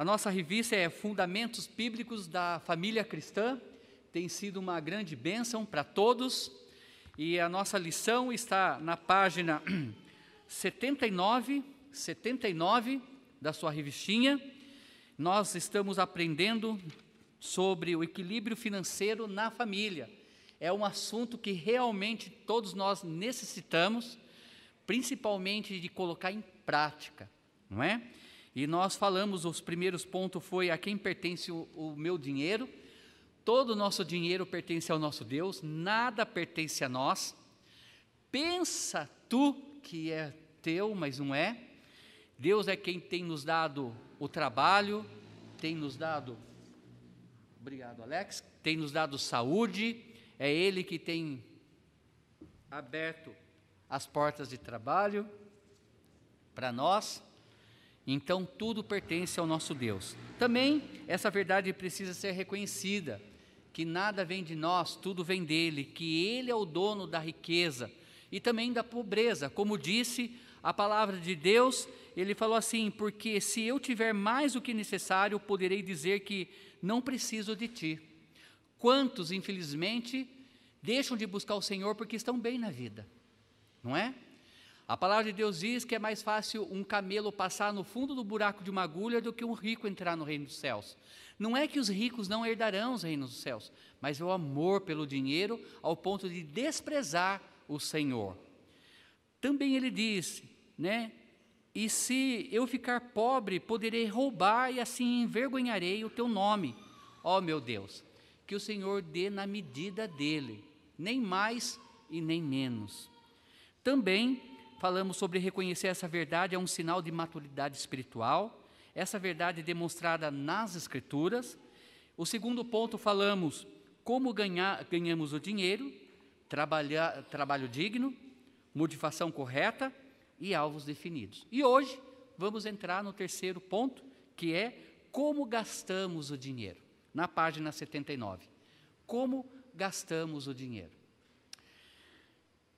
A nossa revista é Fundamentos Bíblicos da Família Cristã, tem sido uma grande bênção para todos, e a nossa lição está na página 79, 79 da sua revistinha. Nós estamos aprendendo sobre o equilíbrio financeiro na família. É um assunto que realmente todos nós necessitamos, principalmente de colocar em prática, não é? E nós falamos, os primeiros pontos foi a quem pertence o, o meu dinheiro. Todo o nosso dinheiro pertence ao nosso Deus, nada pertence a nós. Pensa tu que é teu, mas não é. Deus é quem tem nos dado o trabalho, tem nos dado, obrigado Alex, tem nos dado saúde, é Ele que tem aberto as portas de trabalho para nós. Então tudo pertence ao nosso Deus. Também essa verdade precisa ser reconhecida, que nada vem de nós, tudo vem dele, que ele é o dono da riqueza e também da pobreza. Como disse a palavra de Deus, ele falou assim: "Porque se eu tiver mais do que necessário, poderei dizer que não preciso de ti". Quantos, infelizmente, deixam de buscar o Senhor porque estão bem na vida? Não é? A palavra de Deus diz que é mais fácil um camelo passar no fundo do buraco de uma agulha do que um rico entrar no reino dos céus. Não é que os ricos não herdarão os reinos dos céus, mas é o amor pelo dinheiro ao ponto de desprezar o Senhor. Também ele diz, né? E se eu ficar pobre, poderei roubar e assim envergonharei o teu nome. Ó oh, meu Deus, que o Senhor dê na medida dele, nem mais e nem menos. Também falamos sobre reconhecer essa verdade é um sinal de maturidade espiritual, essa verdade demonstrada nas Escrituras. O segundo ponto, falamos como ganhar, ganhamos o dinheiro, trabalhar, trabalho digno, motivação correta e alvos definidos. E hoje vamos entrar no terceiro ponto, que é como gastamos o dinheiro, na página 79. Como gastamos o dinheiro.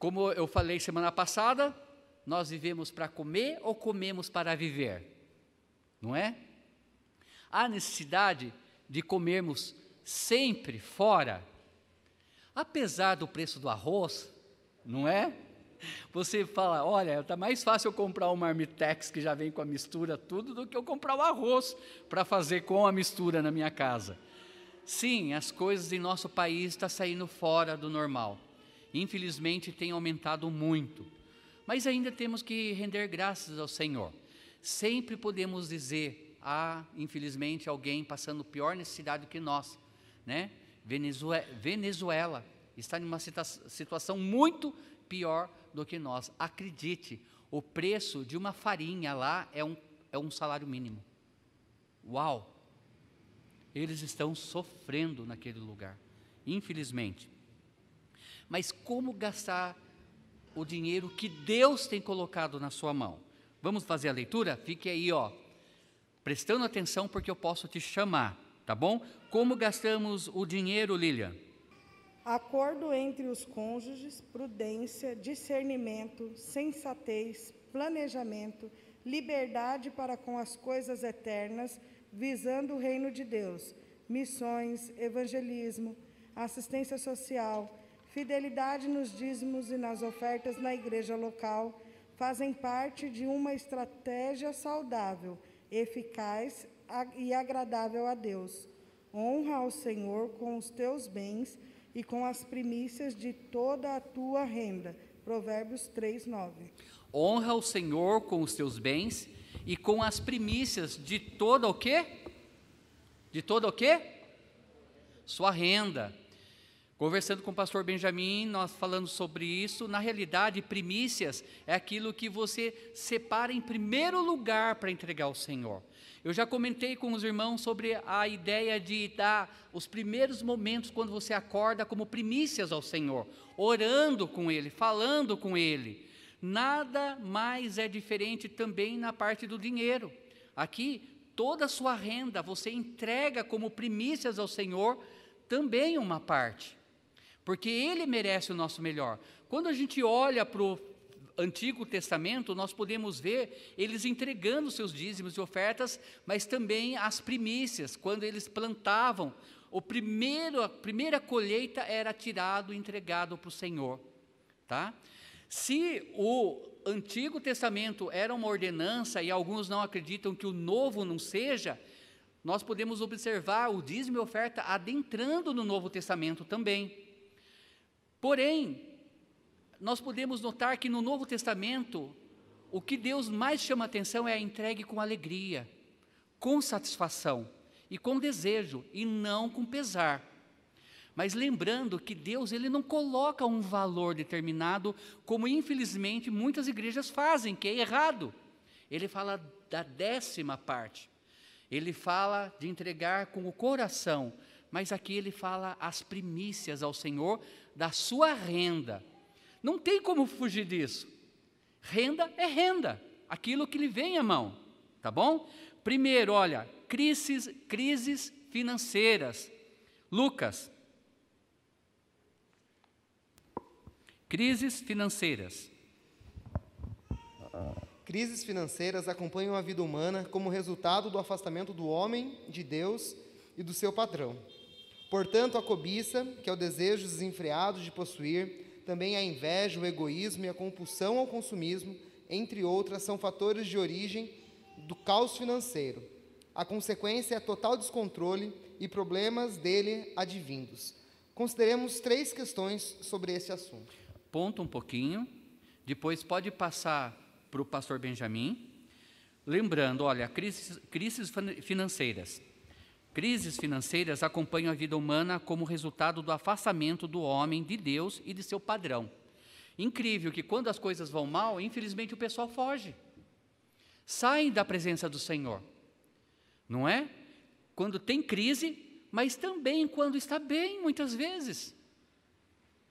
Como eu falei semana passada, nós vivemos para comer ou comemos para viver? Não é? Há necessidade de comermos sempre fora, apesar do preço do arroz, não é? Você fala, olha, está mais fácil eu comprar um marmitex que já vem com a mistura tudo do que eu comprar o arroz para fazer com a mistura na minha casa. Sim, as coisas em nosso país estão tá saindo fora do normal. Infelizmente tem aumentado muito. Mas ainda temos que render graças ao Senhor. Sempre podemos dizer, ah, infelizmente, alguém passando pior necessidade que nós, né? Venezuela, Venezuela está em uma situação muito pior do que nós. Acredite, o preço de uma farinha lá é um, é um salário mínimo. Uau! Eles estão sofrendo naquele lugar, infelizmente. Mas como gastar o dinheiro que Deus tem colocado na sua mão. Vamos fazer a leitura? Fique aí, ó, prestando atenção porque eu posso te chamar, tá bom? Como gastamos o dinheiro, Lilian? Acordo entre os cônjuges, prudência, discernimento, sensatez, planejamento, liberdade para com as coisas eternas, visando o reino de Deus, missões, evangelismo, assistência social, Fidelidade nos dízimos e nas ofertas na igreja local fazem parte de uma estratégia saudável, eficaz e agradável a Deus. Honra ao Senhor com os teus bens e com as primícias de toda a tua renda. Provérbios 3, 9. Honra o Senhor com os teus bens e com as primícias de toda o quê? De toda o quê? Sua renda. Conversando com o pastor Benjamin, nós falando sobre isso, na realidade, primícias é aquilo que você separa em primeiro lugar para entregar ao Senhor. Eu já comentei com os irmãos sobre a ideia de dar os primeiros momentos quando você acorda como primícias ao Senhor, orando com Ele, falando com Ele. Nada mais é diferente também na parte do dinheiro. Aqui, toda a sua renda você entrega como primícias ao Senhor, também uma parte porque Ele merece o nosso melhor. Quando a gente olha para Antigo Testamento, nós podemos ver eles entregando seus dízimos e ofertas, mas também as primícias, quando eles plantavam, o primeiro, a primeira colheita era tirado e entregado para o Senhor. Tá? Se o Antigo Testamento era uma ordenança e alguns não acreditam que o Novo não seja, nós podemos observar o dízimo e oferta adentrando no Novo Testamento também. Porém, nós podemos notar que no Novo Testamento, o que Deus mais chama atenção é a entregue com alegria, com satisfação e com desejo, e não com pesar. Mas lembrando que Deus ele não coloca um valor determinado, como infelizmente muitas igrejas fazem, que é errado. Ele fala da décima parte. Ele fala de entregar com o coração, mas aqui ele fala as primícias ao Senhor da sua renda. Não tem como fugir disso. Renda é renda, aquilo que lhe vem à mão, tá bom? Primeiro, olha, crises, crises financeiras. Lucas. Crises financeiras. Crises financeiras acompanham a vida humana como resultado do afastamento do homem de Deus e do seu patrão. Portanto, a cobiça, que é o desejo desenfreado de possuir, também a inveja, o egoísmo e a compulsão ao consumismo, entre outras, são fatores de origem do caos financeiro. A consequência é total descontrole e problemas dele advindos. Consideremos três questões sobre esse assunto. Ponto um pouquinho, depois pode passar para o pastor Benjamin. Lembrando, olha, crises, crises financeiras. Crises financeiras acompanham a vida humana como resultado do afastamento do homem de Deus e de seu padrão. Incrível que quando as coisas vão mal, infelizmente o pessoal foge. Sai da presença do Senhor. Não é? Quando tem crise, mas também quando está bem, muitas vezes.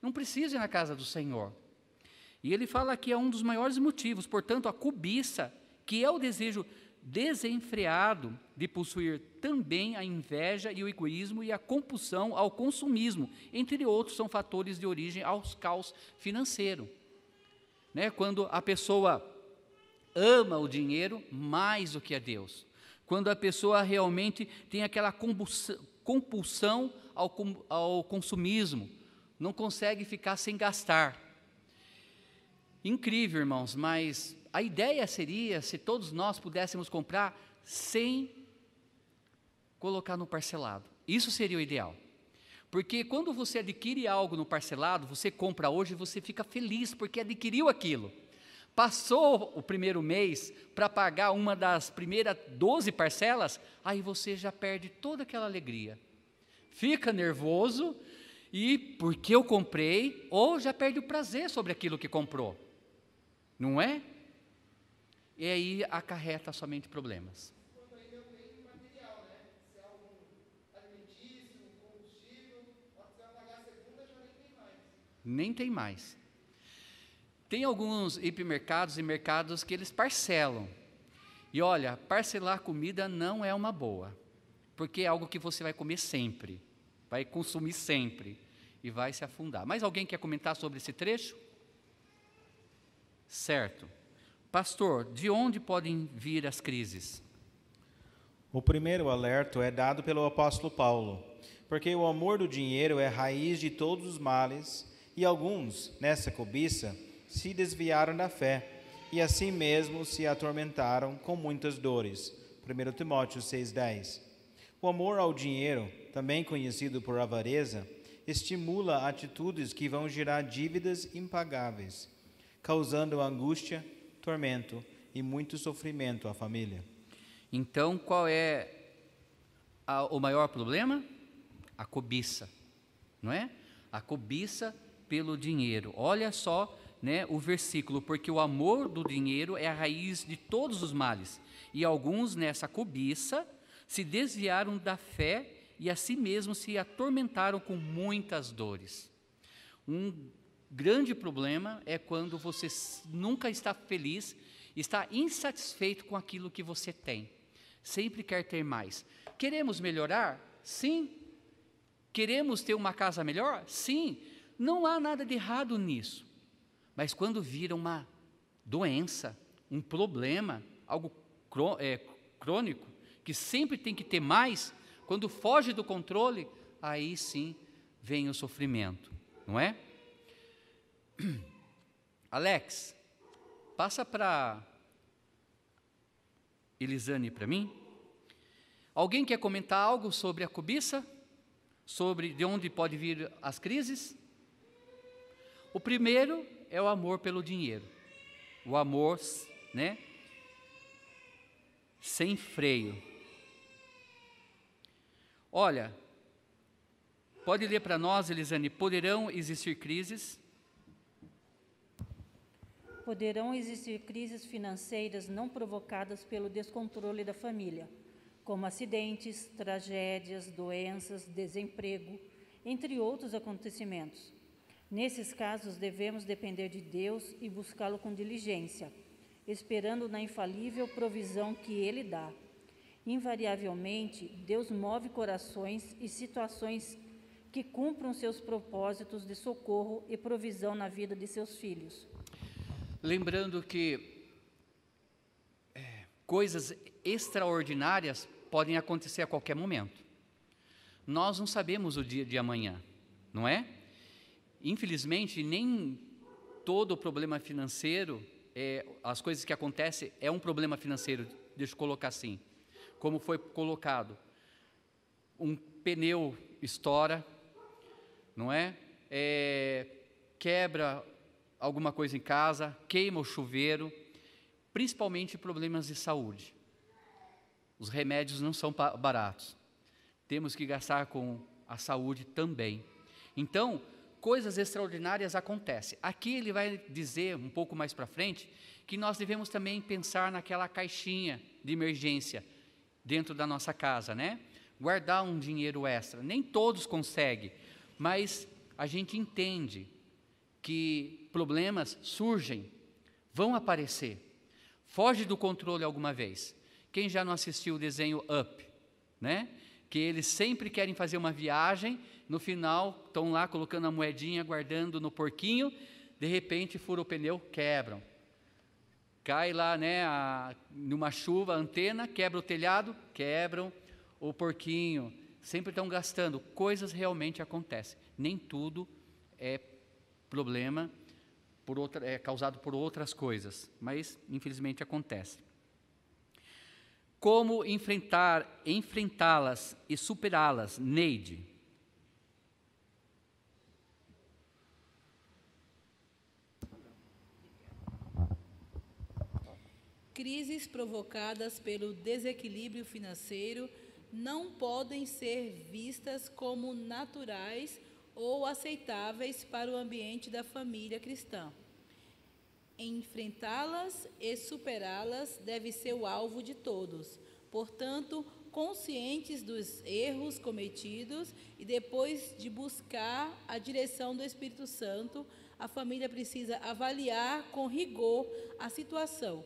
Não precisa ir na casa do Senhor. E ele fala que é um dos maiores motivos, portanto, a cobiça, que é o desejo desenfreado de possuir também a inveja e o egoísmo e a compulsão ao consumismo, entre outros, são fatores de origem aos caos financeiro. Né? Quando a pessoa ama o dinheiro mais do que a Deus, quando a pessoa realmente tem aquela compulsão ao, ao consumismo, não consegue ficar sem gastar. Incrível, irmãos, mas a ideia seria se todos nós pudéssemos comprar sem colocar no parcelado. Isso seria o ideal. Porque quando você adquire algo no parcelado, você compra hoje e você fica feliz porque adquiriu aquilo. Passou o primeiro mês para pagar uma das primeiras 12 parcelas, aí você já perde toda aquela alegria. Fica nervoso e porque eu comprei, ou já perde o prazer sobre aquilo que comprou. Não é? E aí acarreta somente problemas. Nem tem mais. Tem alguns hipermercados e mercados que eles parcelam. E olha, parcelar comida não é uma boa, porque é algo que você vai comer sempre, vai consumir sempre e vai se afundar. Mas alguém quer comentar sobre esse trecho? Certo. Pastor, de onde podem vir as crises? O primeiro alerta é dado pelo apóstolo Paulo, porque o amor do dinheiro é raiz de todos os males, e alguns, nessa cobiça, se desviaram da fé, e assim mesmo se atormentaram com muitas dores. 1 Timóteo 6,10 O amor ao dinheiro, também conhecido por avareza, estimula atitudes que vão gerar dívidas impagáveis, causando angústia, tormento e muito sofrimento à família. Então, qual é a, o maior problema? A cobiça, não é? A cobiça pelo dinheiro. Olha só, né, o versículo, porque o amor do dinheiro é a raiz de todos os males. E alguns nessa cobiça se desviaram da fé e a si mesmos se atormentaram com muitas dores. Um grande problema é quando você nunca está feliz, está insatisfeito com aquilo que você tem. Sempre quer ter mais. Queremos melhorar? Sim. Queremos ter uma casa melhor? Sim. Não há nada de errado nisso. Mas quando vira uma doença, um problema, algo é, crônico, que sempre tem que ter mais, quando foge do controle, aí sim vem o sofrimento, não é? Alex, passa para Elisane para mim. Alguém quer comentar algo sobre a cobiça? Sobre de onde pode vir as crises? O primeiro é o amor pelo dinheiro. O amor, né? Sem freio. Olha, pode ler para nós, Elisane, poderão existir crises? Poderão existir crises financeiras não provocadas pelo descontrole da família, como acidentes, tragédias, doenças, desemprego, entre outros acontecimentos. Nesses casos, devemos depender de Deus e buscá-lo com diligência, esperando na infalível provisão que Ele dá. Invariavelmente, Deus move corações e situações que cumpram seus propósitos de socorro e provisão na vida de seus filhos. Lembrando que é, coisas extraordinárias podem acontecer a qualquer momento. Nós não sabemos o dia de amanhã, não é? Infelizmente, nem todo problema financeiro, é, as coisas que acontecem, é um problema financeiro, deixa eu colocar assim, como foi colocado. Um pneu estoura, não é? é quebra alguma coisa em casa, queima o chuveiro, principalmente problemas de saúde. Os remédios não são baratos. Temos que gastar com a saúde também. Então, coisas extraordinárias acontecem. Aqui ele vai dizer um pouco mais para frente que nós devemos também pensar naquela caixinha de emergência dentro da nossa casa, né? Guardar um dinheiro extra. Nem todos conseguem, mas a gente entende que problemas surgem, vão aparecer. Foge do controle alguma vez. Quem já não assistiu o desenho Up, né? Que eles sempre querem fazer uma viagem no final estão lá colocando a moedinha, guardando no porquinho, de repente fura o pneu, quebram. Cai lá, né, a, numa chuva, a antena, quebra o telhado, quebram o porquinho. Sempre estão gastando. Coisas realmente acontecem. Nem tudo é problema por outra, é causado por outras coisas, mas infelizmente acontece. Como enfrentar, enfrentá-las e superá-las, Neide? Crises provocadas pelo desequilíbrio financeiro não podem ser vistas como naturais ou aceitáveis para o ambiente da família cristã. Enfrentá-las e superá-las deve ser o alvo de todos. Portanto, conscientes dos erros cometidos e depois de buscar a direção do Espírito Santo, a família precisa avaliar com rigor a situação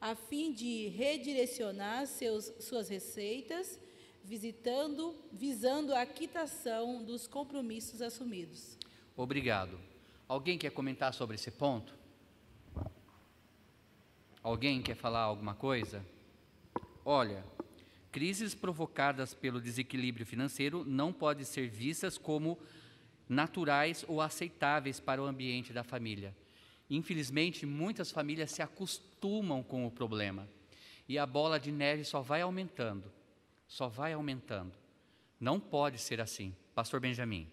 a fim de redirecionar seus, suas receitas, visitando, visando a quitação dos compromissos assumidos. Obrigado. Alguém quer comentar sobre esse ponto? Alguém quer falar alguma coisa? Olha, crises provocadas pelo desequilíbrio financeiro não podem ser vistas como naturais ou aceitáveis para o ambiente da família. Infelizmente, muitas famílias se acostumam com o problema e a bola de neve só vai aumentando, só vai aumentando. Não pode ser assim. Pastor Benjamin.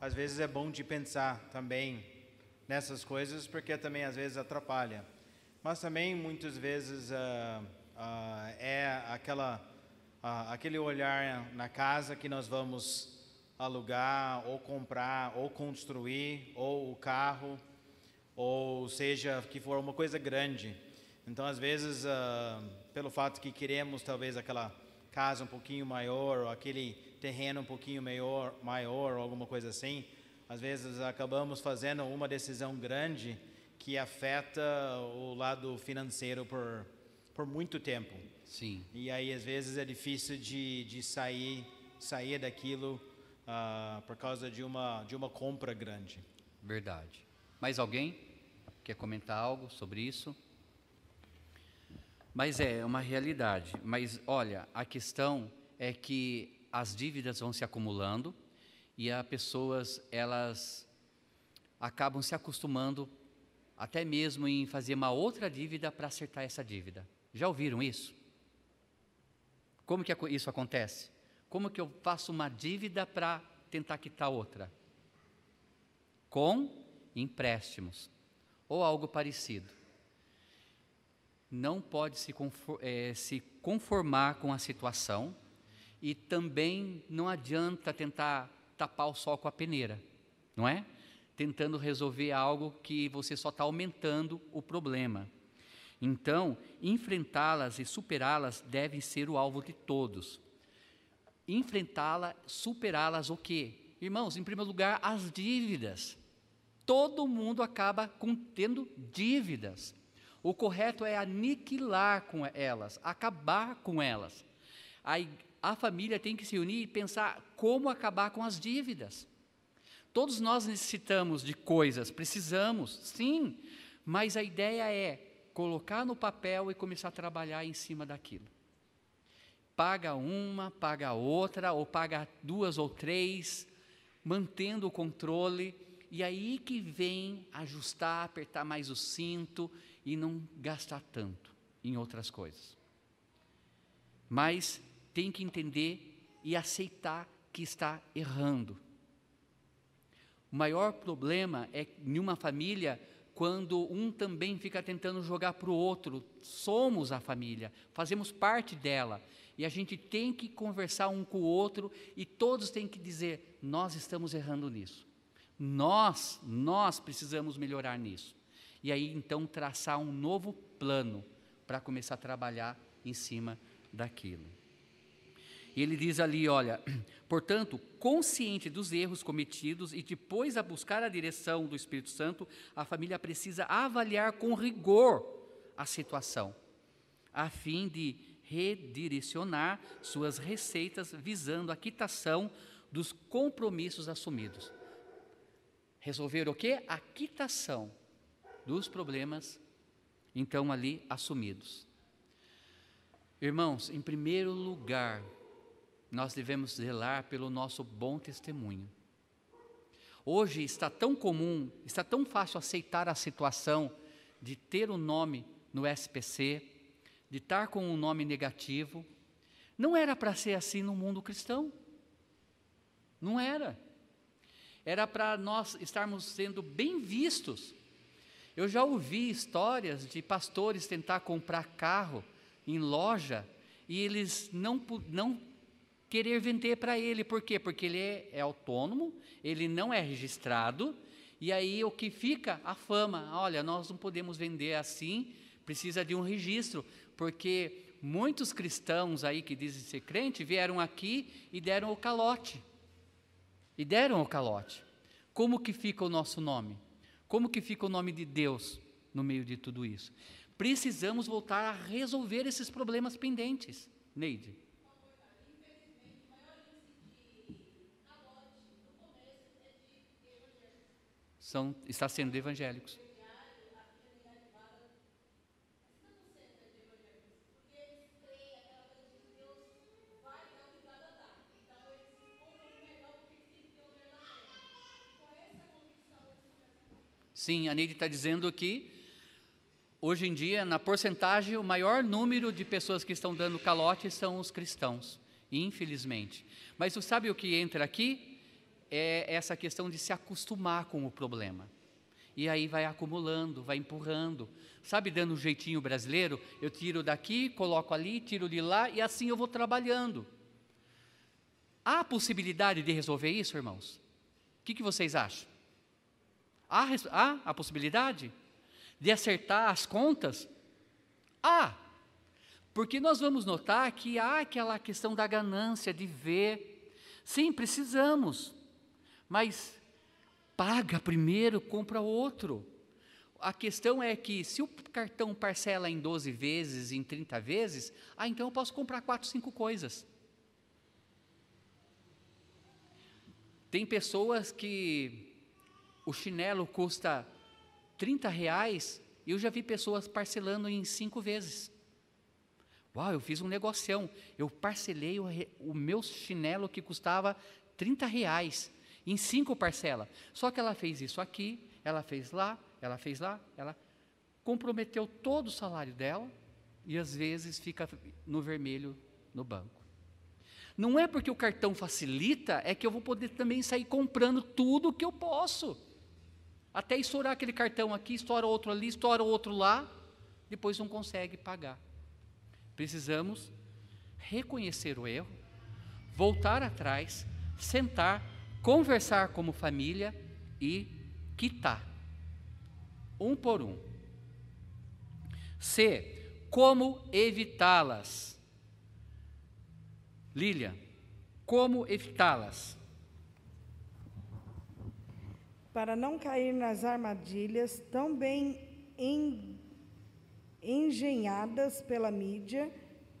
Às vezes é bom de pensar também nessas coisas, porque também às vezes atrapalha. Mas também muitas vezes. Uh, uh, é aquela, uh, aquele olhar na casa que nós vamos alugar, ou comprar, ou construir, ou o carro, ou seja, que for uma coisa grande. Então, às vezes, uh, pelo fato que queremos talvez aquela casa um pouquinho maior, ou aquele terreno um pouquinho maior, maior ou alguma coisa assim, às vezes acabamos fazendo uma decisão grande que afeta o lado financeiro por por muito tempo. Sim. E aí, às vezes, é difícil de, de sair, sair daquilo ah, por causa de uma, de uma compra grande. Verdade. Mais alguém quer comentar algo sobre isso? Mas é uma realidade. Mas olha, a questão é que as dívidas vão se acumulando e as pessoas elas acabam se acostumando até mesmo em fazer uma outra dívida para acertar essa dívida. Já ouviram isso? Como que isso acontece? Como que eu faço uma dívida para tentar quitar outra? Com empréstimos ou algo parecido. Não pode se, é, se conformar com a situação e também não adianta tentar tapar o sol com a peneira, não é? Tentando resolver algo que você só está aumentando o problema. Então, enfrentá-las e superá-las devem ser o alvo de todos. Enfrentá-las, superá-las o quê? Irmãos, em primeiro lugar, as dívidas. Todo mundo acaba com, tendo dívidas. O correto é aniquilar com elas, acabar com elas. A, a família tem que se unir e pensar como acabar com as dívidas. Todos nós necessitamos de coisas, precisamos, sim, mas a ideia é colocar no papel e começar a trabalhar em cima daquilo. Paga uma, paga outra, ou paga duas ou três, mantendo o controle, e aí que vem ajustar, apertar mais o cinto e não gastar tanto em outras coisas. Mas tem que entender e aceitar que está errando. O maior problema é em uma família quando um também fica tentando jogar para o outro. Somos a família, fazemos parte dela. E a gente tem que conversar um com o outro e todos têm que dizer: nós estamos errando nisso. Nós, nós precisamos melhorar nisso. E aí então traçar um novo plano para começar a trabalhar em cima daquilo. E ele diz ali, olha, portanto, consciente dos erros cometidos e depois a buscar a direção do Espírito Santo, a família precisa avaliar com rigor a situação, a fim de redirecionar suas receitas visando a quitação dos compromissos assumidos. Resolver o quê? A quitação dos problemas então ali assumidos. Irmãos, em primeiro lugar, nós devemos zelar pelo nosso bom testemunho. Hoje está tão comum, está tão fácil aceitar a situação de ter o um nome no SPC, de estar com um nome negativo. Não era para ser assim no mundo cristão. Não era. Era para nós estarmos sendo bem vistos. Eu já ouvi histórias de pastores tentar comprar carro em loja e eles não, não querer vender para ele. Por quê? Porque ele é, é, autônomo, ele não é registrado, e aí o que fica? A fama. Olha, nós não podemos vender assim, precisa de um registro, porque muitos cristãos aí que dizem ser crente vieram aqui e deram o calote. E deram o calote. Como que fica o nosso nome? Como que fica o nome de Deus no meio de tudo isso? Precisamos voltar a resolver esses problemas pendentes. Neide. são, está sendo evangélicos. Sim, a Neide está dizendo que hoje em dia, na porcentagem, o maior número de pessoas que estão dando calote são os cristãos, infelizmente. Mas você sabe o que entra aqui? é essa questão de se acostumar com o problema. E aí vai acumulando, vai empurrando. Sabe, dando um jeitinho brasileiro, eu tiro daqui, coloco ali, tiro de lá e assim eu vou trabalhando. Há possibilidade de resolver isso, irmãos? O que, que vocês acham? Há, há a possibilidade de acertar as contas? Há. Porque nós vamos notar que há aquela questão da ganância, de ver. Sim, precisamos mas paga primeiro, compra outro. a questão é que se o cartão parcela em 12 vezes, em 30 vezes, ah, então eu posso comprar quatro, cinco coisas. Tem pessoas que o chinelo custa 30 reais eu já vi pessoas parcelando em cinco vezes. Uau, eu fiz um negocião. Eu parcelei o, o meu chinelo que custava 30 reais em cinco parcelas. Só que ela fez isso aqui, ela fez lá, ela fez lá, ela comprometeu todo o salário dela e às vezes fica no vermelho no banco. Não é porque o cartão facilita, é que eu vou poder também sair comprando tudo o que eu posso. Até estourar aquele cartão aqui, estoura outro ali, estoura outro lá, depois não consegue pagar. Precisamos reconhecer o erro, voltar atrás, sentar, conversar como família e quitar, um por um. C. Como evitá-las? Lília, como evitá-las? Para não cair nas armadilhas tão bem engenhadas pela mídia,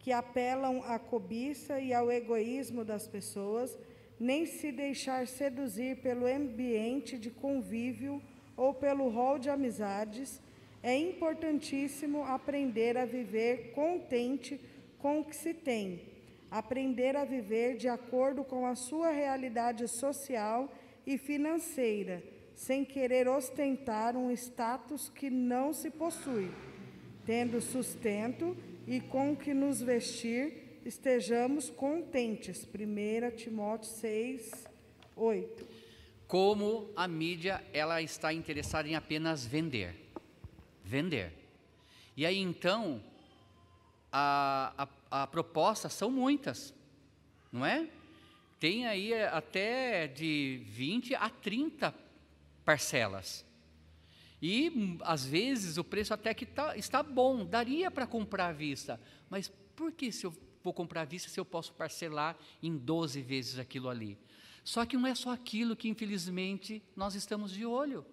que apelam à cobiça e ao egoísmo das pessoas, nem se deixar seduzir pelo ambiente de convívio ou pelo rol de amizades, é importantíssimo aprender a viver contente com o que se tem, aprender a viver de acordo com a sua realidade social e financeira, sem querer ostentar um status que não se possui, tendo sustento e com que nos vestir estejamos contentes. 1 Timóteo 6, 8. Como a mídia ela está interessada em apenas vender. Vender. E aí então, a, a, a proposta são muitas, não é? Tem aí até de 20 a 30 parcelas. E às vezes o preço até que tá, está bom, daria para comprar à vista. Mas por que se eu vou comprar à vista se eu posso parcelar em 12 vezes aquilo ali? Só que não é só aquilo que infelizmente nós estamos de olho.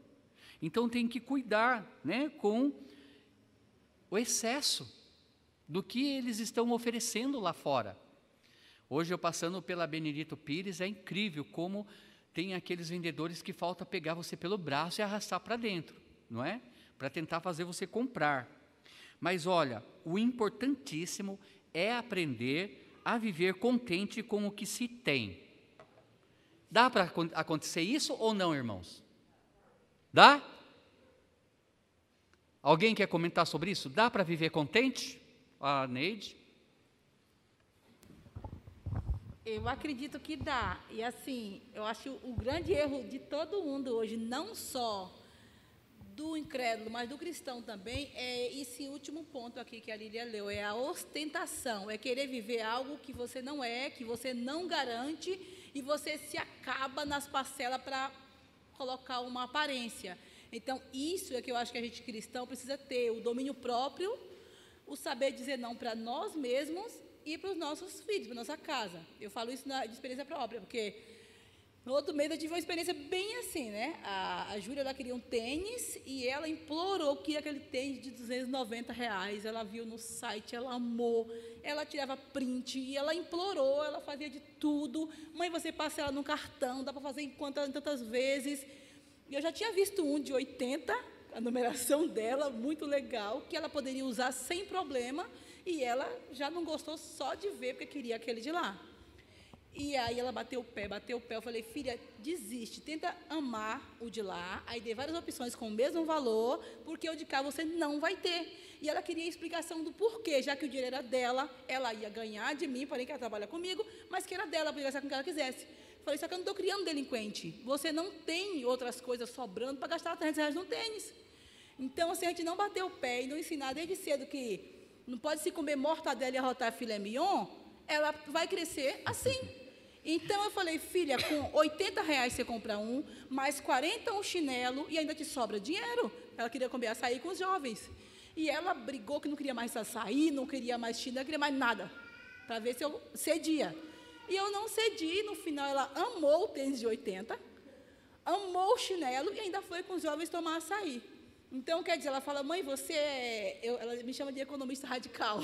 Então tem que cuidar né, com o excesso do que eles estão oferecendo lá fora. Hoje eu passando pela Benedito Pires, é incrível como tem aqueles vendedores que falta pegar você pelo braço e arrastar para dentro, não é? Para tentar fazer você comprar. Mas olha, o importantíssimo é aprender a viver contente com o que se tem. Dá para acontecer isso ou não, irmãos? Dá? Alguém quer comentar sobre isso? Dá para viver contente? A Neide? Eu acredito que dá. E assim, eu acho o grande erro de todo mundo hoje, não só do incrédulo, mas do cristão também, é esse último ponto aqui que a Lília leu, é a ostentação, é querer viver algo que você não é, que você não garante, e você se acaba nas parcelas para colocar uma aparência. Então, isso é que eu acho que a gente cristão precisa ter, o domínio próprio, o saber dizer não para nós mesmos e para os nossos filhos, para nossa casa. Eu falo isso na, de experiência própria, porque no outro mês eu tive uma experiência bem assim, né? A, a Júlia ela queria um tênis e ela implorou que aquele tênis de 290 reais. Ela viu no site, ela amou, ela tirava print e ela implorou, ela fazia de tudo. Mãe, você passa ela no cartão, dá para fazer em quantas, tantas vezes. E eu já tinha visto um de 80, a numeração dela, muito legal, que ela poderia usar sem problema, e ela já não gostou só de ver, porque queria aquele de lá. E aí ela bateu o pé, bateu o pé. Eu falei, filha, desiste, tenta amar o de lá. Aí dei várias opções com o mesmo valor, porque o de cá você não vai ter. E ela queria a explicação do porquê, já que o dinheiro era dela, ela ia ganhar de mim, falei que ela trabalha comigo, mas que era dela, podia gastar com o que ela quisesse. Falei, só que eu não estou criando delinquente. Você não tem outras coisas sobrando para gastar 300 reais no tênis. Então, assim, a gente não bater o pé e não ensinar desde cedo que não pode se comer mortadela e arrotar filé mignon, ela vai crescer assim. Então eu falei, filha, com 80 reais você compra um, mais 40 um chinelo e ainda te sobra dinheiro. Ela queria comer açaí com os jovens. E ela brigou que não queria mais açaí, não queria mais chinelo, não queria mais nada. Para ver se eu cedia. E eu não cedi, no final ela amou o tênis de 80, amou o chinelo e ainda foi com os jovens tomar açaí. Então, quer dizer, ela fala, mãe, você é. Eu, ela me chama de economista radical.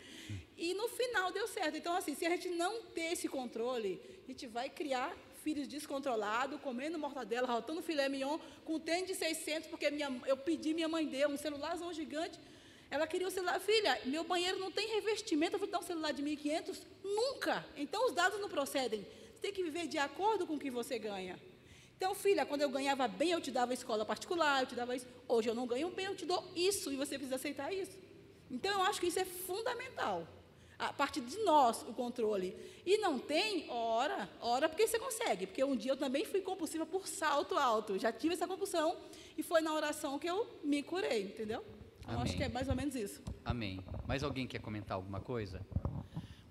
e no final deu certo. Então, assim, se a gente não ter esse controle, a gente vai criar filhos descontrolados, comendo mortadela, rotando filé mignon, com tênis de 600, porque minha, eu pedi, minha mãe deu um celulárzão gigante. Ela queria o celular. Filha, meu banheiro não tem revestimento, eu vou dar um celular de 1.500? Nunca. Então, os dados não procedem. Você tem que viver de acordo com o que você ganha. Então, filha, quando eu ganhava bem, eu te dava escola particular, eu te dava isso. Hoje eu não ganho bem, eu te dou isso e você precisa aceitar isso. Então, eu acho que isso é fundamental. A partir de nós, o controle. E não tem, ora, ora porque você consegue. Porque um dia eu também fui compulsiva por salto alto. Já tive essa compulsão e foi na oração que eu me curei, entendeu? Então, acho que é mais ou menos isso. Amém. Mais alguém quer comentar alguma coisa?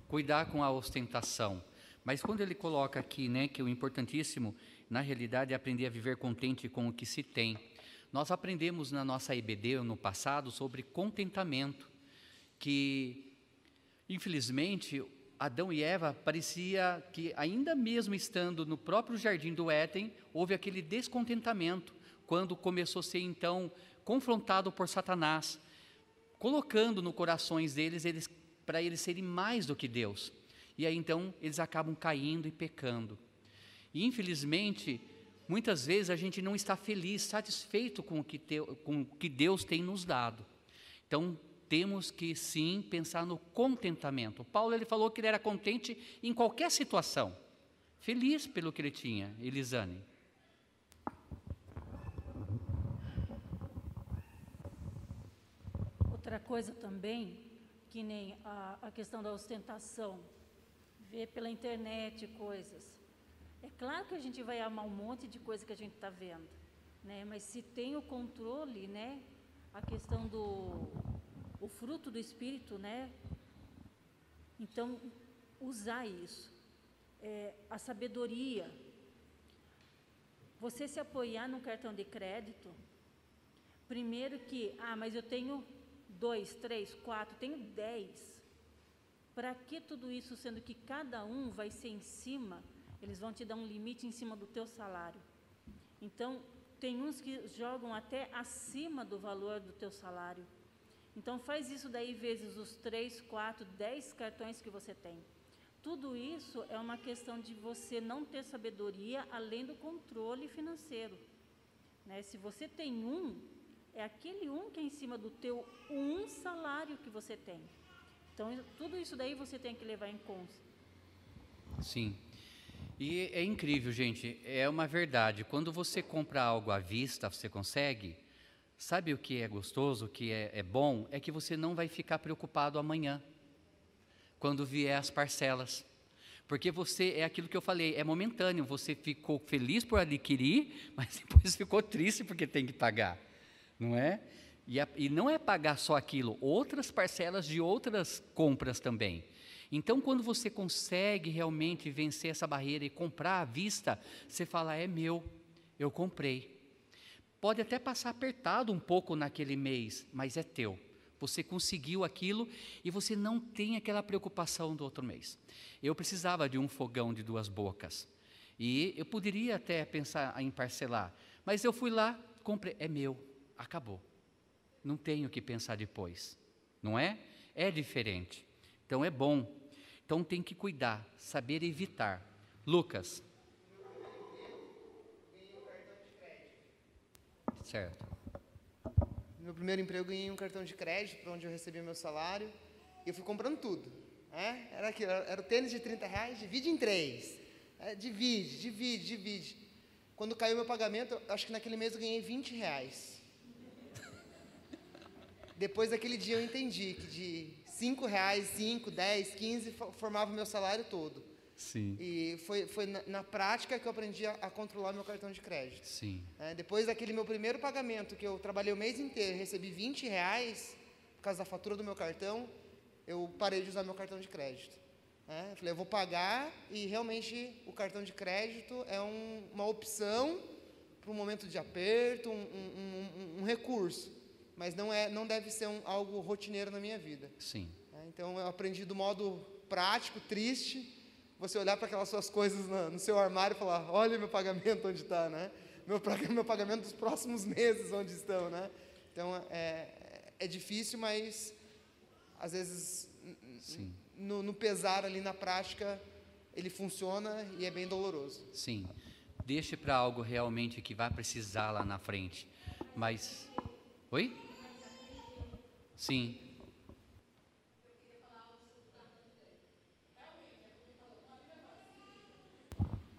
Cuidar com a ostentação. Mas quando ele coloca aqui, né, que o importantíssimo na realidade, é aprender a viver contente com o que se tem. Nós aprendemos na nossa IBD no passado sobre contentamento, que infelizmente Adão e Eva parecia que ainda mesmo estando no próprio jardim do Éden, houve aquele descontentamento quando começou a ser então confrontado por Satanás, colocando no corações deles eles para eles serem mais do que Deus. E aí então eles acabam caindo e pecando. E infelizmente, muitas vezes a gente não está feliz, satisfeito com o que, te, com o que Deus tem nos dado. Então, temos que sim pensar no contentamento. Paulo ele falou que ele era contente em qualquer situação, feliz pelo que ele tinha. Elisane. Outra coisa também, que nem a, a questão da ostentação, ver pela internet coisas. É claro que a gente vai amar um monte de coisa que a gente está vendo, né? Mas se tem o controle, né? A questão do o fruto do espírito, né? Então usar isso, é, a sabedoria. Você se apoiar num cartão de crédito, primeiro que, ah, mas eu tenho dois, três, quatro, tenho dez. Para que tudo isso, sendo que cada um vai ser em cima eles vão te dar um limite em cima do teu salário. Então, tem uns que jogam até acima do valor do teu salário. Então, faz isso daí vezes os três, quatro, dez cartões que você tem. Tudo isso é uma questão de você não ter sabedoria além do controle financeiro. Né? Se você tem um, é aquele um que é em cima do teu um salário que você tem. Então, tudo isso daí você tem que levar em conta. Sim. E é incrível, gente, é uma verdade. Quando você compra algo à vista, você consegue. Sabe o que é gostoso, o que é, é bom? É que você não vai ficar preocupado amanhã, quando vier as parcelas. Porque você, é aquilo que eu falei, é momentâneo. Você ficou feliz por adquirir, mas depois ficou triste porque tem que pagar, não é? E, a, e não é pagar só aquilo, outras parcelas de outras compras também. Então, quando você consegue realmente vencer essa barreira e comprar à vista, você fala: é meu, eu comprei. Pode até passar apertado um pouco naquele mês, mas é teu. Você conseguiu aquilo e você não tem aquela preocupação do outro mês. Eu precisava de um fogão de duas bocas e eu poderia até pensar em parcelar, mas eu fui lá, comprei, é meu, acabou. Não tenho que pensar depois, não é? É diferente. Então é bom. Então tem que cuidar, saber evitar. Lucas. Certo. No meu primeiro emprego, eu ganhei um cartão de crédito, para onde eu recebia meu salário, e eu fui comprando tudo. Né? Era, aquilo, era o tênis de 30 reais, divide em três. É, divide, divide, divide. Quando caiu meu pagamento, acho que naquele mês eu ganhei 20 reais. Depois daquele dia eu entendi que de 5 reais, 5, 10, 15 formava o meu salário todo. Sim. E foi, foi na, na prática que eu aprendi a, a, controlar meu cartão de crédito. Sim. É, depois daquele meu primeiro pagamento, que eu trabalhei o mês inteiro, recebi 20 reais por causa da fatura do meu cartão, eu parei de usar meu cartão de crédito. É, eu falei, eu vou pagar e realmente o cartão de crédito é um, uma opção para um momento de aperto, um, um, um, um recurso mas não, é, não deve ser um, algo rotineiro na minha vida. Sim. É, então eu aprendi do modo prático, triste, você olhar para aquelas suas coisas no, no seu armário e falar: olha meu pagamento onde está, né? Meu, meu pagamento dos próximos meses onde estão, né? Então é, é difícil, mas às vezes no, no pesar ali na prática ele funciona e é bem doloroso. Sim. Deixe para algo realmente que vai precisar lá na frente. Mas. Oi? Sim.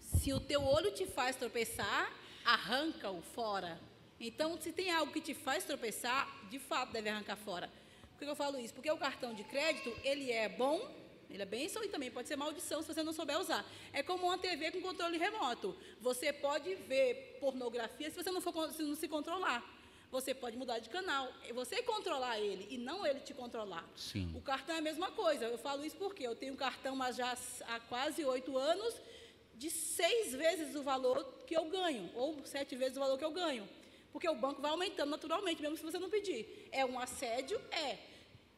Se o teu olho te faz tropeçar, arranca-o fora. Então, se tem algo que te faz tropeçar, de fato deve arrancar fora. Por que eu falo isso? Porque o cartão de crédito, ele é bom, ele é bênção e também pode ser maldição se você não souber usar. É como uma TV com controle remoto. Você pode ver pornografia se você não, for, se, não se controlar. Você pode mudar de canal. Você controlar ele e não ele te controlar. Sim. O cartão é a mesma coisa. Eu falo isso porque eu tenho um cartão mas já há quase oito anos de seis vezes o valor que eu ganho, ou sete vezes o valor que eu ganho. Porque o banco vai aumentando naturalmente, mesmo se você não pedir. É um assédio? É.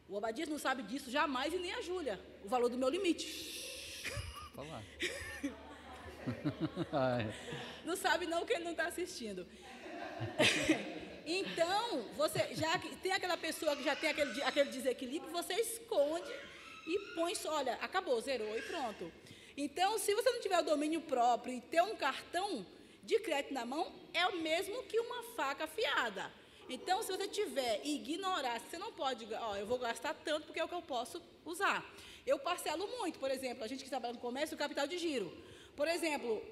O Obadias não sabe disso jamais e nem a Júlia. O valor do meu limite. Falar. não sabe não que ele não está assistindo. então, você já tem aquela pessoa que já tem aquele, aquele desequilíbrio, você esconde e põe só, olha, acabou, zerou e pronto. Então, se você não tiver o domínio próprio e ter um cartão de crédito na mão, é o mesmo que uma faca afiada. Então, se você tiver e ignorar, você não pode, ó, eu vou gastar tanto porque é o que eu posso usar. Eu parcelo muito, por exemplo, a gente que trabalha no comércio, o capital de giro. Por exemplo,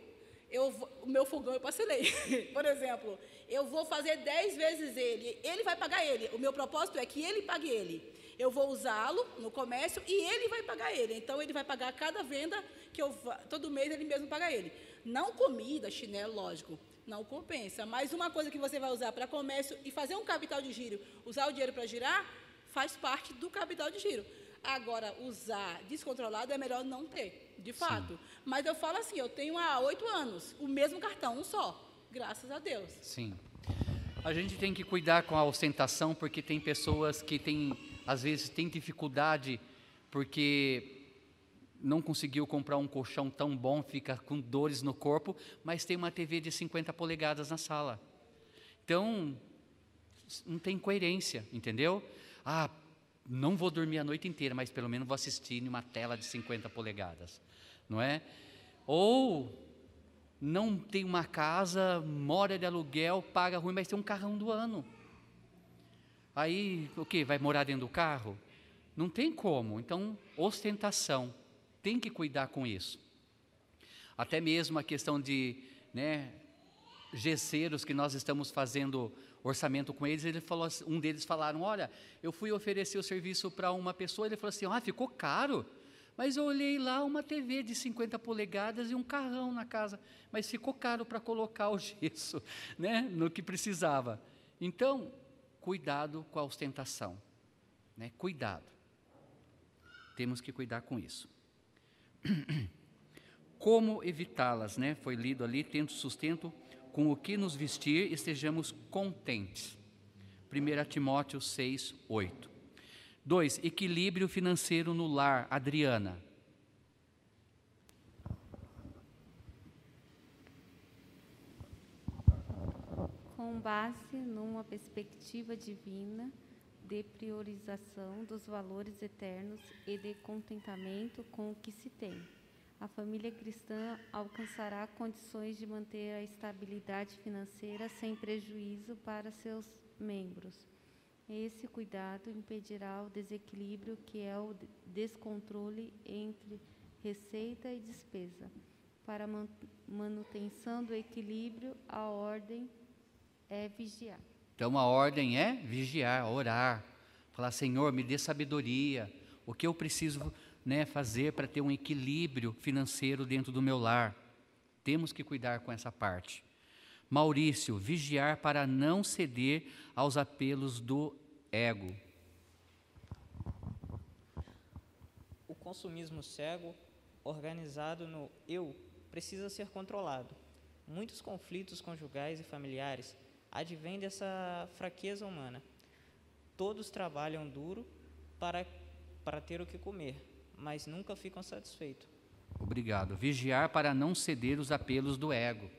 eu, o meu fogão eu parcelei. por exemplo, eu vou fazer 10 vezes ele, ele vai pagar ele. O meu propósito é que ele pague ele. Eu vou usá-lo no comércio e ele vai pagar ele. Então, ele vai pagar cada venda que eu todo mês ele mesmo paga ele. Não comida, chinelo, lógico, não compensa. Mas uma coisa que você vai usar para comércio e fazer um capital de giro, usar o dinheiro para girar, faz parte do capital de giro. Agora, usar descontrolado é melhor não ter, de fato. Sim. Mas eu falo assim, eu tenho há oito anos o mesmo cartão, um só, graças a Deus. Sim. A gente tem que cuidar com a ostentação, porque tem pessoas que têm, às vezes, têm dificuldade, porque não conseguiu comprar um colchão tão bom, fica com dores no corpo, mas tem uma TV de 50 polegadas na sala. Então, não tem coerência, entendeu? Ah, não vou dormir a noite inteira, mas pelo menos vou assistir em uma tela de 50 polegadas, não é? Ou não tem uma casa, mora de aluguel, paga ruim, mas tem um carrão do ano. Aí, o que? Vai morar dentro do carro? Não tem como. Então, ostentação tem que cuidar com isso. Até mesmo a questão de, né, gesseiros que nós estamos fazendo orçamento com eles, ele falou, assim, um deles falaram, olha, eu fui oferecer o serviço para uma pessoa, ele falou assim, ah, ficou caro, mas eu olhei lá uma TV de 50 polegadas e um carrão na casa, mas ficou caro para colocar o gesso, né, no que precisava. Então, cuidado com a ostentação, né, cuidado. Temos que cuidar com isso. Como evitá-las, né? Foi lido ali, tendo sustento com o que nos vestir, estejamos contentes. 1 Timóteo 6, 8. 2. Equilíbrio financeiro no lar. Adriana. Com base numa perspectiva divina, de priorização dos valores eternos e de contentamento com o que se tem. A família cristã alcançará condições de manter a estabilidade financeira sem prejuízo para seus membros. Esse cuidado impedirá o desequilíbrio que é o descontrole entre receita e despesa. Para manutenção do equilíbrio, a ordem é vigiar. Então a ordem é vigiar, orar, falar: Senhor, me dê sabedoria. O que eu preciso né, fazer para ter um equilíbrio financeiro dentro do meu lar? Temos que cuidar com essa parte. Maurício, vigiar para não ceder aos apelos do ego. O consumismo cego, organizado no eu, precisa ser controlado. Muitos conflitos conjugais e familiares advém dessa fraqueza humana. Todos trabalham duro para, para ter o que comer, mas nunca ficam satisfeitos. Obrigado. Vigiar para não ceder os apelos do ego.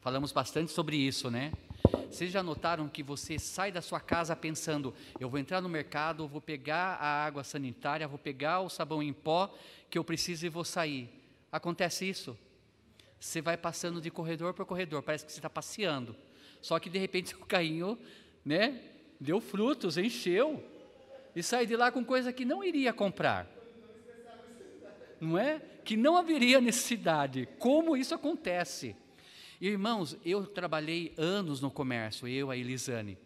Falamos bastante sobre isso, né? Vocês já notaram que você sai da sua casa pensando: eu vou entrar no mercado, vou pegar a água sanitária, vou pegar o sabão em pó que eu preciso e vou sair. Acontece isso? Você vai passando de corredor para corredor, parece que você está passeando. Só que de repente o carrinho, né, deu frutos, encheu e sai de lá com coisa que não iria comprar. Não é? Que não haveria necessidade. Como isso acontece? Irmãos, eu trabalhei anos no comércio, eu, a Elisane.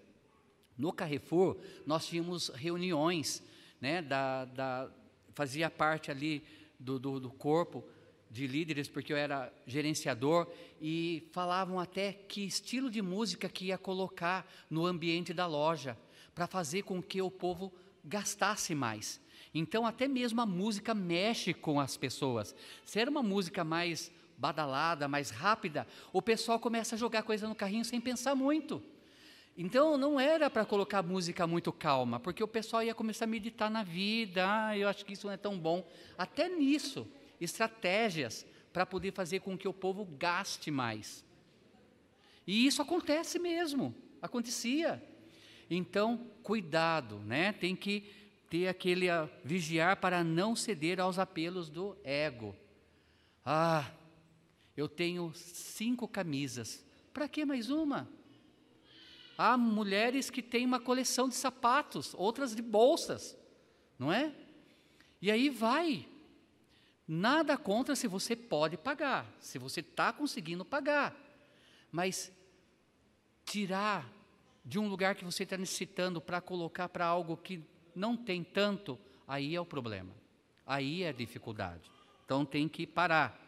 No Carrefour, nós tínhamos reuniões, né, da, da, fazia parte ali do, do, do corpo de líderes, porque eu era gerenciador, e falavam até que estilo de música que ia colocar no ambiente da loja, para fazer com que o povo gastasse mais. Então, até mesmo a música mexe com as pessoas. Se era uma música mais badalada, mais rápida, o pessoal começa a jogar coisa no carrinho sem pensar muito. Então não era para colocar música muito calma, porque o pessoal ia começar a meditar na vida, ah, eu acho que isso não é tão bom. Até nisso, estratégias para poder fazer com que o povo gaste mais. E isso acontece mesmo, acontecia. Então, cuidado, né? Tem que ter aquele a, vigiar para não ceder aos apelos do ego. Ah, eu tenho cinco camisas. Para que mais uma? Há mulheres que têm uma coleção de sapatos, outras de bolsas, não é? E aí vai. Nada contra se você pode pagar, se você está conseguindo pagar. Mas tirar de um lugar que você está necessitando para colocar para algo que não tem tanto, aí é o problema. Aí é a dificuldade. Então tem que parar.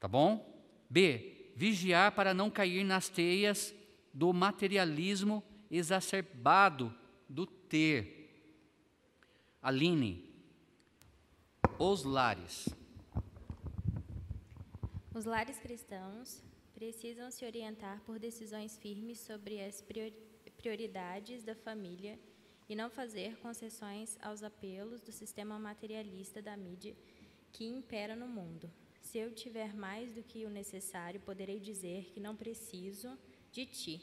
Tá bom? B. Vigiar para não cair nas teias do materialismo exacerbado do ter. Aline. Os lares. Os lares cristãos precisam se orientar por decisões firmes sobre as prioridades da família e não fazer concessões aos apelos do sistema materialista da mídia que impera no mundo. Se eu tiver mais do que o necessário, poderei dizer que não preciso de ti.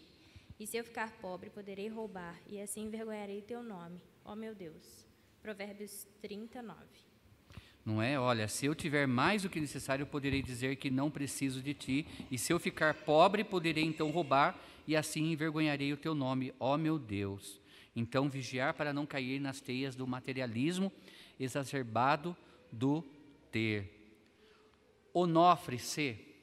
E se eu ficar pobre, poderei roubar, e assim envergonharei teu nome, ó meu Deus. Provérbios 39. Não é? Olha, se eu tiver mais do que necessário, poderei dizer que não preciso de ti, e se eu ficar pobre, poderei então roubar, e assim envergonharei o teu nome, ó meu Deus. Então, vigiar para não cair nas teias do materialismo exacerbado do ter. Onofre-se.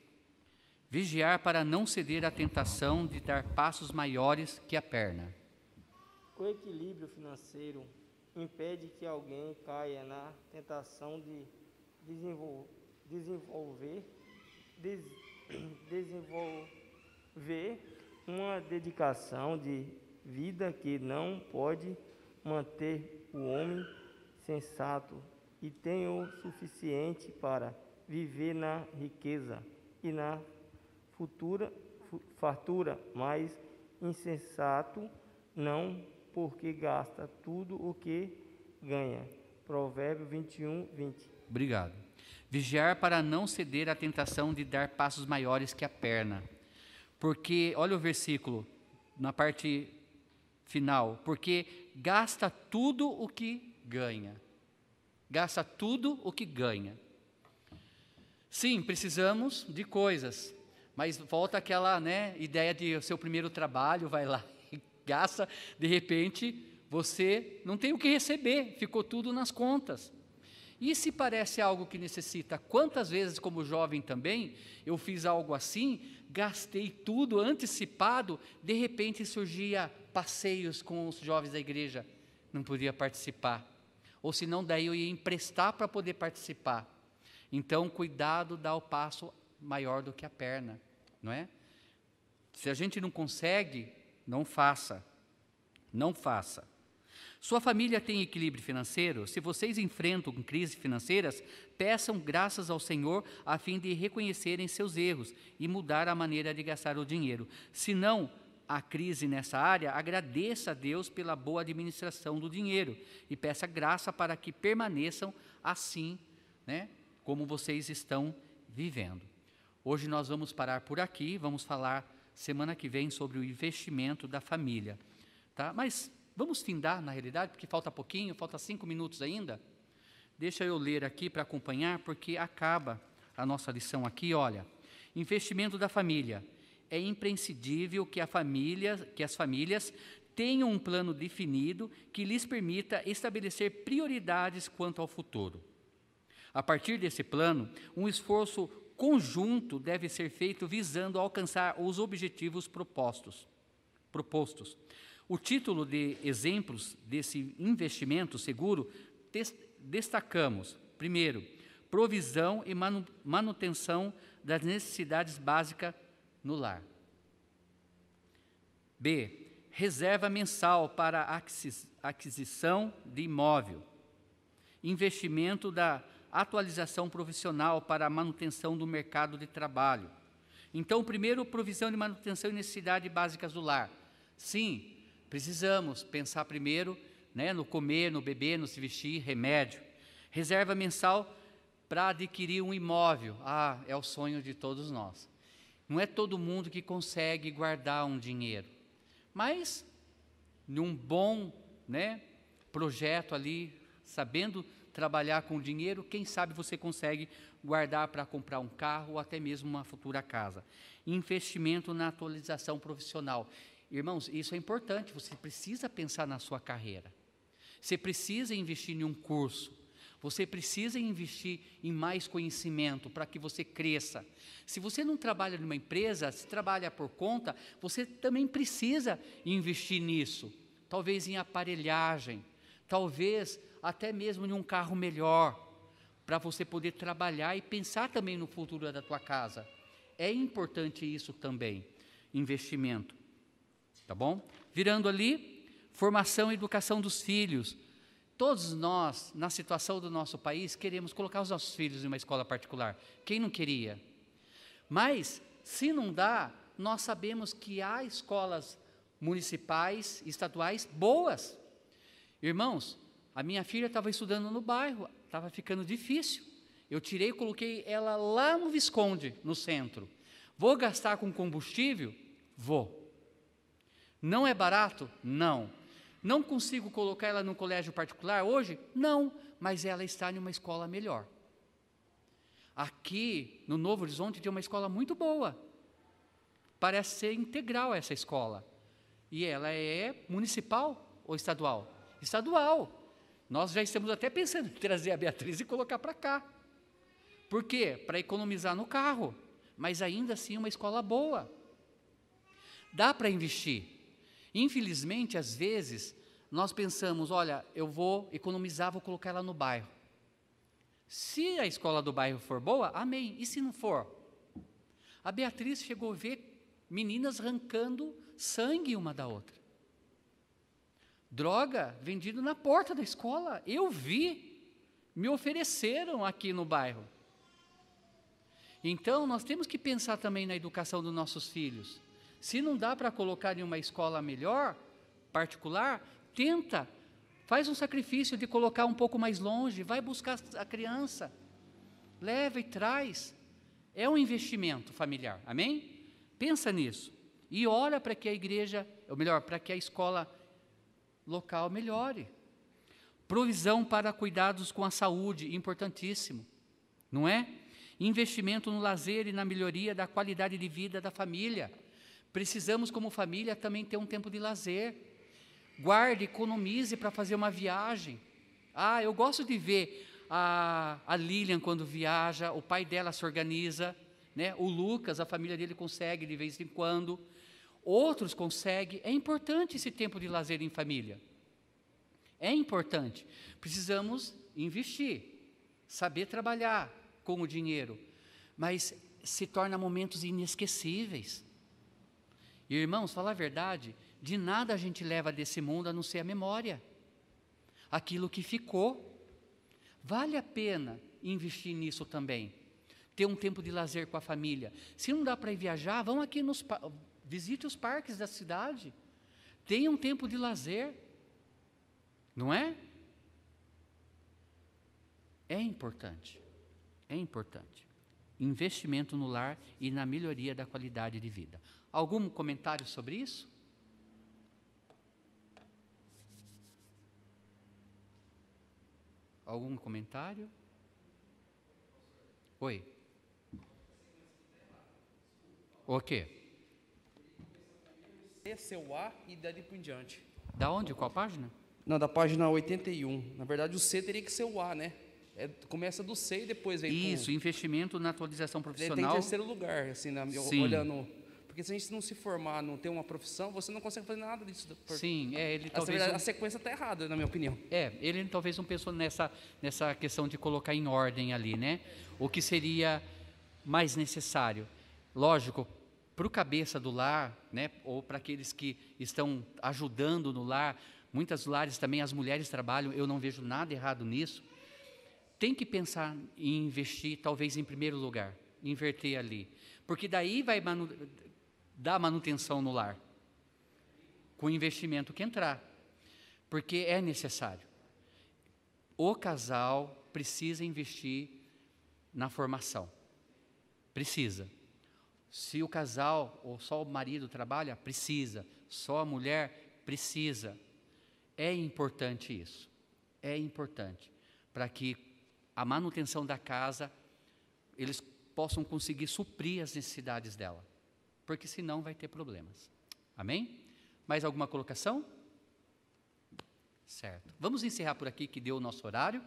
Vigiar para não ceder à tentação de dar passos maiores que a perna. O equilíbrio financeiro impede que alguém caia na tentação de desenvolver, des, desenvolver uma dedicação de vida que não pode manter o homem sensato e tem o suficiente para viver na riqueza e na futura fartura, mas insensato não, porque gasta tudo o que ganha. Provérbio 21, 20. Obrigado. Vigiar para não ceder à tentação de dar passos maiores que a perna. Porque, olha o versículo, na parte final. Porque gasta tudo o que ganha. Gasta tudo o que ganha. Sim, precisamos de coisas, mas volta aquela né, ideia de seu primeiro trabalho, vai lá e gasta, de repente você não tem o que receber, ficou tudo nas contas. E se parece algo que necessita? Quantas vezes, como jovem também, eu fiz algo assim, gastei tudo antecipado, de repente surgia passeios com os jovens da igreja, não podia participar. Ou se não, daí eu ia emprestar para poder participar. Então, cuidado dá o passo maior do que a perna, não é? Se a gente não consegue, não faça. Não faça. Sua família tem equilíbrio financeiro? Se vocês enfrentam crises financeiras, peçam graças ao Senhor a fim de reconhecerem seus erros e mudar a maneira de gastar o dinheiro. Se não há crise nessa área, agradeça a Deus pela boa administração do dinheiro e peça graça para que permaneçam assim, né, como vocês estão vivendo. Hoje nós vamos parar por aqui, vamos falar semana que vem sobre o investimento da família. Tá? Mas vamos findar, na realidade, porque falta pouquinho, falta cinco minutos ainda. Deixa eu ler aqui para acompanhar, porque acaba a nossa lição aqui, olha. Investimento da família. É imprescindível que, a família, que as famílias tenham um plano definido que lhes permita estabelecer prioridades quanto ao futuro. A partir desse plano, um esforço conjunto deve ser feito visando alcançar os objetivos propostos. propostos. O título de exemplos desse investimento seguro destacamos, primeiro, provisão e manutenção das necessidades básicas no lar. B. Reserva mensal para aquisição de imóvel. Investimento da atualização profissional para a manutenção do mercado de trabalho. Então, primeiro, provisão de manutenção e necessidades básicas do lar. Sim, precisamos pensar primeiro né, no comer, no beber, no se vestir, remédio. Reserva mensal para adquirir um imóvel. Ah, é o sonho de todos nós. Não é todo mundo que consegue guardar um dinheiro, mas num bom né, projeto ali, sabendo trabalhar com dinheiro, quem sabe você consegue guardar para comprar um carro ou até mesmo uma futura casa. Investimento na atualização profissional. Irmãos, isso é importante, você precisa pensar na sua carreira. Você precisa investir em um curso. Você precisa investir em mais conhecimento para que você cresça. Se você não trabalha numa empresa, se trabalha por conta, você também precisa investir nisso. Talvez em aparelhagem, talvez até mesmo em um carro melhor, para você poder trabalhar e pensar também no futuro da tua casa. É importante isso também, investimento. Tá bom? Virando ali, formação e educação dos filhos. Todos nós, na situação do nosso país, queremos colocar os nossos filhos em uma escola particular. Quem não queria? Mas, se não dá, nós sabemos que há escolas municipais, estaduais boas. Irmãos, a minha filha estava estudando no bairro, estava ficando difícil. Eu tirei e coloquei ela lá no Visconde, no centro. Vou gastar com combustível? Vou. Não é barato? Não. Não consigo colocar ela num colégio particular hoje? Não, mas ela está em uma escola melhor. Aqui, no Novo Horizonte, tem uma escola muito boa. Parece ser integral essa escola. E ela é municipal ou estadual? Estadual. Nós já estamos até pensando em trazer a Beatriz e colocar para cá. Por quê? Para economizar no carro. Mas ainda assim, uma escola boa. Dá para investir. Infelizmente, às vezes, nós pensamos: olha, eu vou economizar, vou colocar ela no bairro. Se a escola do bairro for boa, amém. E se não for? A Beatriz chegou a ver meninas arrancando sangue uma da outra. Droga vendido na porta da escola. Eu vi, me ofereceram aqui no bairro. Então, nós temos que pensar também na educação dos nossos filhos. Se não dá para colocar em uma escola melhor, particular, tenta, faz um sacrifício de colocar um pouco mais longe, vai buscar a criança, leva e traz. É um investimento familiar, amém? Pensa nisso. E ora para que a igreja, ou melhor, para que a escola local melhore. Provisão para cuidados com a saúde, importantíssimo, não é? Investimento no lazer e na melhoria da qualidade de vida da família. Precisamos, como família, também ter um tempo de lazer. Guarde, economize para fazer uma viagem. Ah, eu gosto de ver a, a Lilian quando viaja, o pai dela se organiza, né? o Lucas, a família dele consegue de vez em quando. Outros conseguem. É importante esse tempo de lazer em família. É importante. Precisamos investir, saber trabalhar com o dinheiro, mas se torna momentos inesquecíveis. E, irmãos, falar a verdade, de nada a gente leva desse mundo a não ser a memória. Aquilo que ficou. Vale a pena investir nisso também. Ter um tempo de lazer com a família. Se não dá para ir viajar, vão aqui nos visite os parques da cidade. Tenha um tempo de lazer. Não é? É importante. É importante. investimento no lar e na melhoria da qualidade de vida. Algum comentário sobre isso? Algum comentário? Oi. O quê? É seu A e dali por diante. Da onde? Qual página? Não, da página 81. Na verdade, o C teria que ser o A, né? É, começa do C e depois vem Isso, investimento na atualização Ele tem profissional. terceiro lugar, assim, na, Sim. olhando. Porque se a gente não se formar, não ter uma profissão, você não consegue fazer nada disso. Por- Sim, é, ele talvez verdade, um- A sequência está errada, na minha opinião. É, ele talvez não pensou nessa, nessa questão de colocar em ordem ali, né? O que seria mais necessário. Lógico, para o cabeça do lar, né? Ou para aqueles que estão ajudando no lar, muitas lares também as mulheres trabalham, eu não vejo nada errado nisso. Tem que pensar em investir, talvez em primeiro lugar, inverter ali. Porque daí vai dar manutenção no lar, com o investimento que entrar. Porque é necessário. O casal precisa investir na formação. Precisa. Se o casal ou só o marido trabalha, precisa. Só a mulher precisa. É importante isso. É importante para que a manutenção da casa eles possam conseguir suprir as necessidades dela. Porque senão vai ter problemas. Amém? Mais alguma colocação? Certo. Vamos encerrar por aqui que deu o nosso horário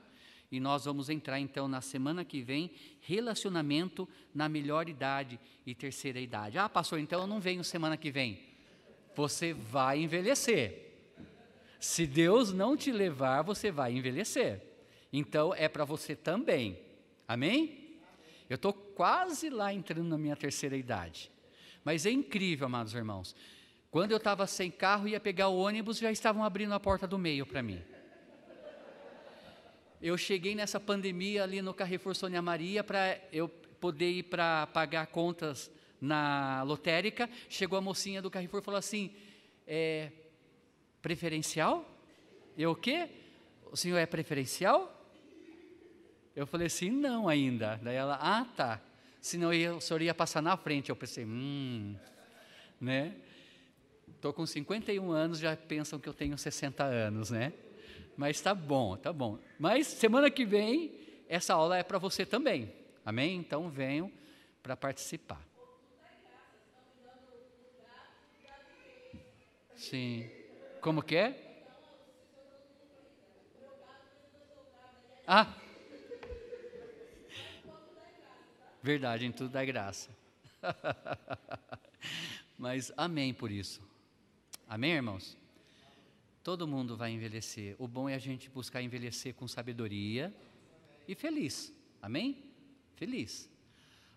e nós vamos entrar então na semana que vem relacionamento na melhor idade e terceira idade. Ah, pastor, então eu não venho semana que vem. Você vai envelhecer. Se Deus não te levar, você vai envelhecer. Então é para você também. Amém? Eu estou quase lá entrando na minha terceira idade. Mas é incrível, amados irmãos. Quando eu estava sem carro, ia pegar o ônibus, já estavam abrindo a porta do meio para mim. Eu cheguei nessa pandemia ali no Carrefour Sônia Maria para eu poder ir para pagar contas na lotérica. Chegou a mocinha do Carrefour e falou assim: é, preferencial? Eu o quê? O senhor é preferencial? Eu falei assim, não ainda. Daí ela, ah, tá. Senão eu, o senhor ia passar na frente. Eu pensei, hum, né? Estou com 51 anos, já pensam que eu tenho 60 anos, né? Mas tá bom, tá bom. Mas semana que vem, essa aula é para você também. Amém? Então venham para participar. Sim. Como que é? Ah! Verdade, em tudo dá graça. Mas amém por isso. Amém, irmãos? Todo mundo vai envelhecer. O bom é a gente buscar envelhecer com sabedoria e feliz. Amém? Feliz.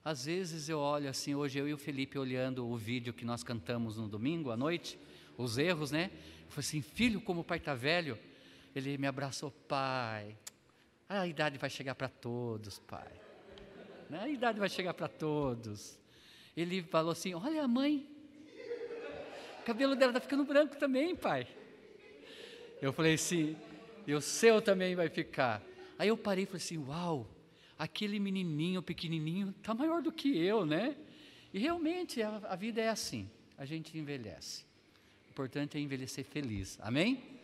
Às vezes eu olho assim, hoje eu e o Felipe olhando o vídeo que nós cantamos no domingo à noite, os erros, né? Eu falei assim, filho, como o pai está velho. Ele me abraçou, pai. A idade vai chegar para todos, pai. Né? A idade vai chegar para todos. Ele falou assim: Olha a mãe, o cabelo dela está ficando branco também, pai. Eu falei assim: E o seu também vai ficar. Aí eu parei e falei assim: Uau, aquele menininho pequenininho está maior do que eu, né? E realmente a, a vida é assim: a gente envelhece. O importante é envelhecer feliz. Amém?